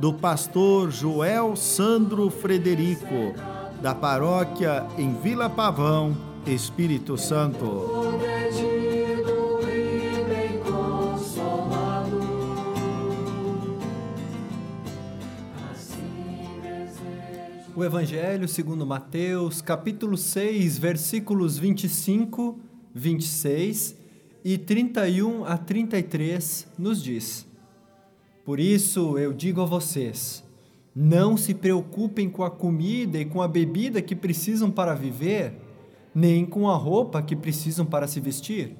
do pastor Joel Sandro Frederico, da paróquia em Vila Pavão, Espírito Santo. O Evangelho segundo Mateus, capítulo 6, versículos 25, 26 e 31 a 33 nos diz: Por isso eu digo a vocês: não se preocupem com a comida e com a bebida que precisam para viver, nem com a roupa que precisam para se vestir.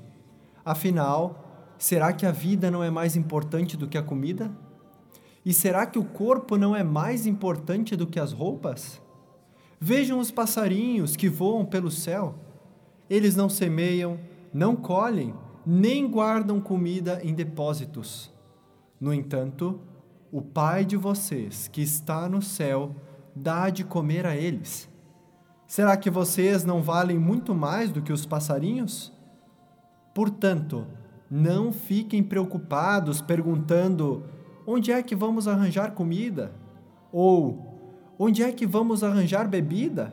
Afinal, será que a vida não é mais importante do que a comida? E será que o corpo não é mais importante do que as roupas? Vejam os passarinhos que voam pelo céu. Eles não semeiam, não colhem, nem guardam comida em depósitos. No entanto, o Pai de vocês, que está no céu, dá de comer a eles. Será que vocês não valem muito mais do que os passarinhos? Portanto, não fiquem preocupados perguntando: onde é que vamos arranjar comida? Ou onde é que vamos arranjar bebida?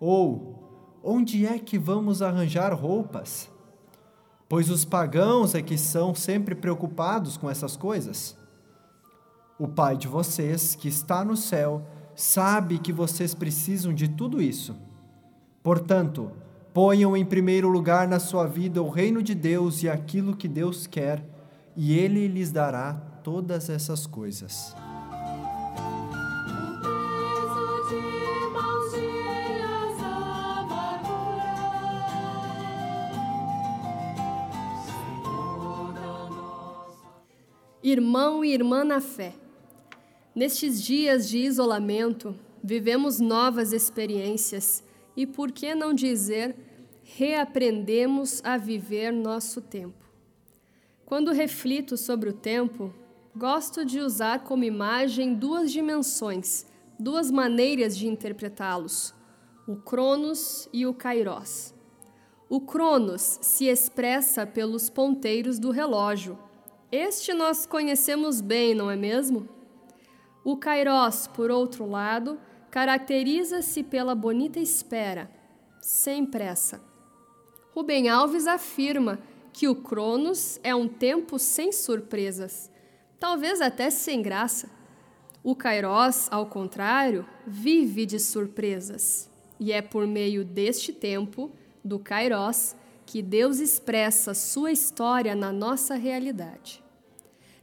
Ou onde é que vamos arranjar roupas? Pois os pagãos é que são sempre preocupados com essas coisas. O Pai de vocês, que está no céu, sabe que vocês precisam de tudo isso. Portanto, ponham em primeiro lugar na sua vida o reino de Deus e aquilo que Deus quer, e Ele lhes dará todas essas coisas. Irmão e irmã na fé, nestes dias de isolamento, vivemos novas experiências e, por que não dizer, reaprendemos a viver nosso tempo. Quando reflito sobre o tempo, gosto de usar como imagem duas dimensões, duas maneiras de interpretá-los: o Cronos e o Kairos. O Cronos se expressa pelos ponteiros do relógio este nós conhecemos bem, não é mesmo? O Kairos, por outro lado, caracteriza-se pela bonita espera, sem pressa. Rubem Alves afirma que o Cronos é um tempo sem surpresas, talvez até sem graça. O Kairos, ao contrário, vive de surpresas, e é por meio deste tempo, do Kairos, que Deus expressa sua história na nossa realidade.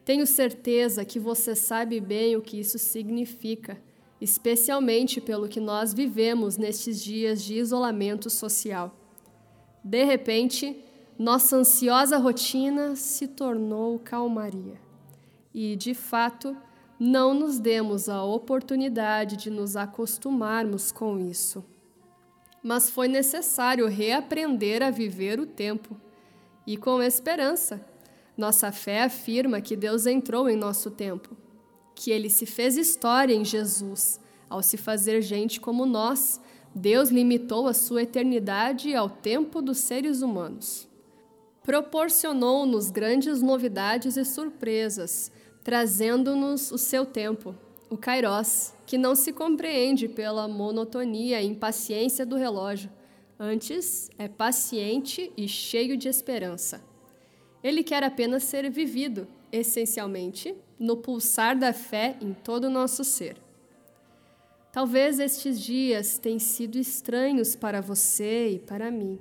Tenho certeza que você sabe bem o que isso significa, especialmente pelo que nós vivemos nestes dias de isolamento social. De repente, nossa ansiosa rotina se tornou calmaria. E, de fato, não nos demos a oportunidade de nos acostumarmos com isso mas foi necessário reaprender a viver o tempo. E com esperança, nossa fé afirma que Deus entrou em nosso tempo, que ele se fez história em Jesus. Ao se fazer gente como nós, Deus limitou a sua eternidade ao tempo dos seres humanos. Proporcionou-nos grandes novidades e surpresas, trazendo-nos o seu tempo, o Kairos, que não se compreende pela monotonia e impaciência do relógio, antes é paciente e cheio de esperança. Ele quer apenas ser vivido, essencialmente, no pulsar da fé em todo o nosso ser. Talvez estes dias tenham sido estranhos para você e para mim.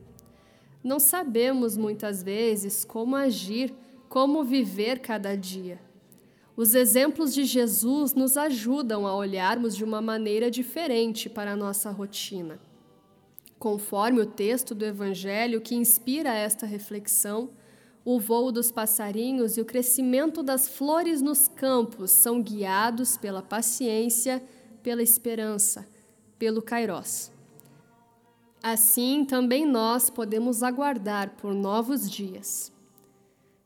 Não sabemos muitas vezes como agir, como viver cada dia. Os exemplos de Jesus nos ajudam a olharmos de uma maneira diferente para a nossa rotina. Conforme o texto do Evangelho que inspira esta reflexão, O voo dos passarinhos e o crescimento das flores nos campos são guiados pela paciência, pela esperança, pelo kairós. Assim, também nós podemos aguardar por novos dias.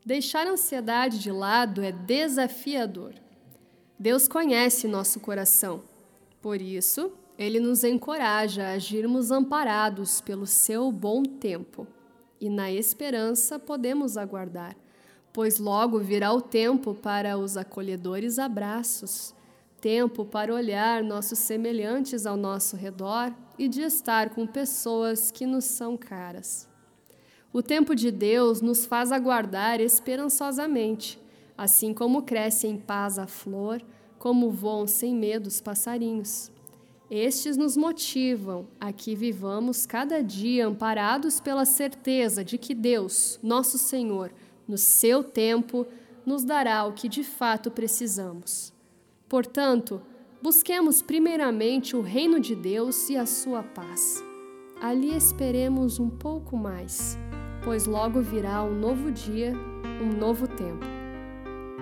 Deixar a ansiedade de lado é desafiador. Deus conhece nosso coração. Por isso, ele nos encoraja a agirmos amparados pelo seu bom tempo. E na esperança podemos aguardar, pois logo virá o tempo para os acolhedores abraços, tempo para olhar nossos semelhantes ao nosso redor e de estar com pessoas que nos são caras. O tempo de Deus nos faz aguardar esperançosamente assim como cresce em paz a flor, como voam sem medo os passarinhos. Estes nos motivam a que vivamos cada dia amparados pela certeza de que Deus, nosso Senhor, no seu tempo, nos dará o que de fato precisamos. Portanto, busquemos primeiramente o reino de Deus e a sua paz. Ali esperemos um pouco mais, pois logo virá um novo dia, um novo tempo.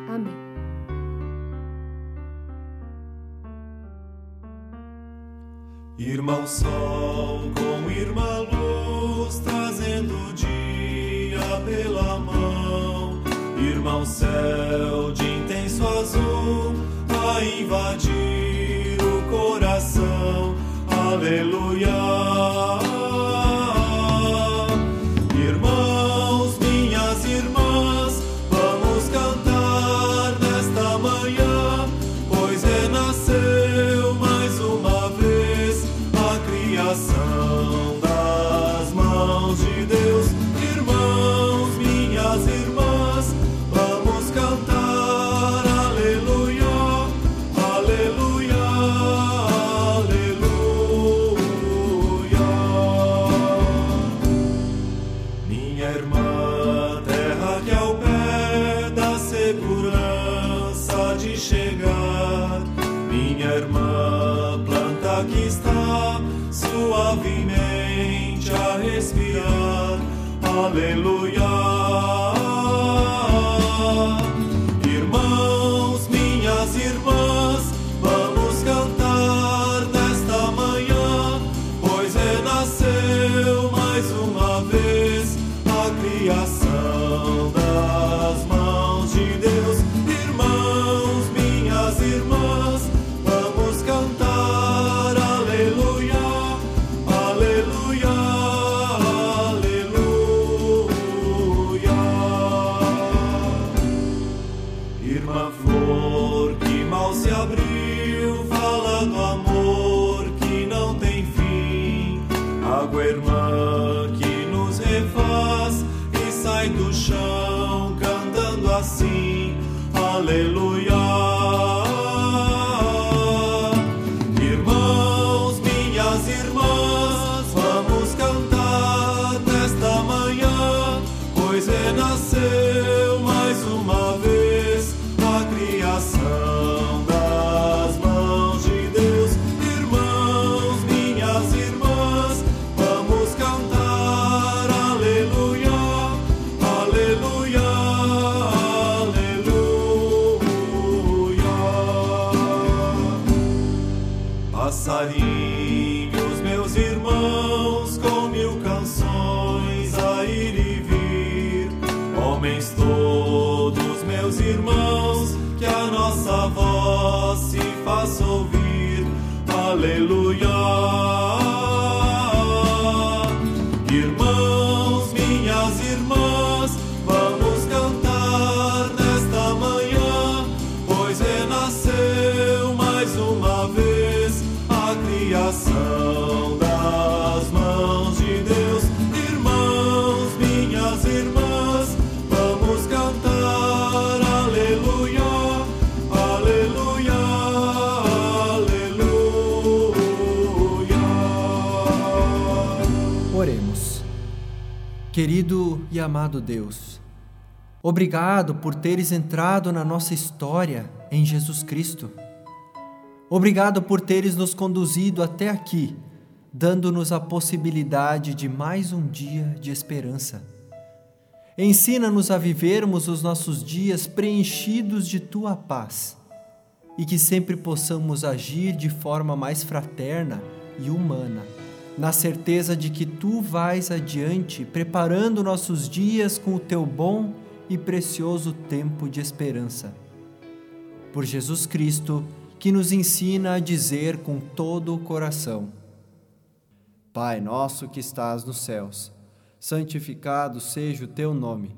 Amém. Irmão Sol com irmã Luz, trazendo o dia pela mão. Irmão Céu de intenso azul, a invadir o coração. Aleluia. suavemente a respirar. Aleluia. do chão. irmãos, que a nossa voz se faça ouvir. Aleluia. Querido e amado Deus, obrigado por teres entrado na nossa história em Jesus Cristo. Obrigado por teres nos conduzido até aqui, dando-nos a possibilidade de mais um dia de esperança. Ensina-nos a vivermos os nossos dias preenchidos de tua paz e que sempre possamos agir de forma mais fraterna e humana, na certeza de que tu vais adiante, preparando nossos dias com o teu bom e precioso tempo de esperança. Por Jesus Cristo, que nos ensina a dizer com todo o coração: Pai nosso que estás nos céus, santificado seja o teu nome.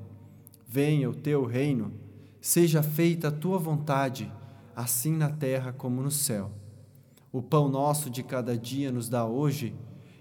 Venha o teu reino, seja feita a tua vontade, assim na terra como no céu. O pão nosso de cada dia nos dá hoje,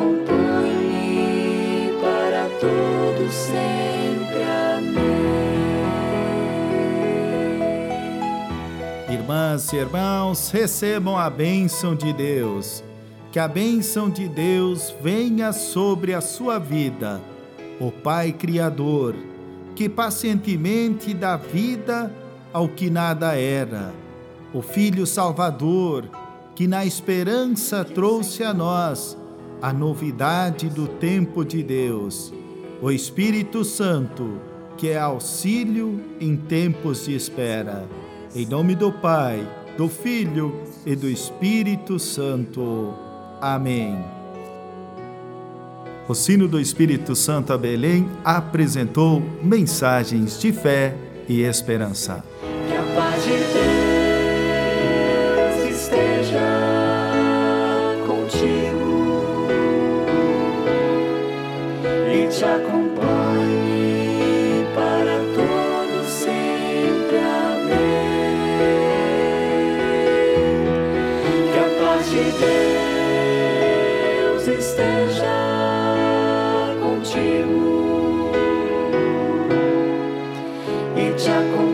acompanhe para todo sempre. Amém. Irmãs e irmãos, recebam a bênção de Deus. Que a bênção de Deus venha sobre a sua vida. O Pai Criador, que pacientemente dá vida ao que nada era. O Filho Salvador, que na esperança trouxe a nós a novidade do tempo de Deus. O Espírito Santo, que é auxílio em tempos de espera. Em nome do Pai, do Filho e do Espírito Santo. Amém. O sino do Espírito Santo a Belém apresentou mensagens de fé e esperança. Que a paz de Deus esteja contigo. E te acompanhe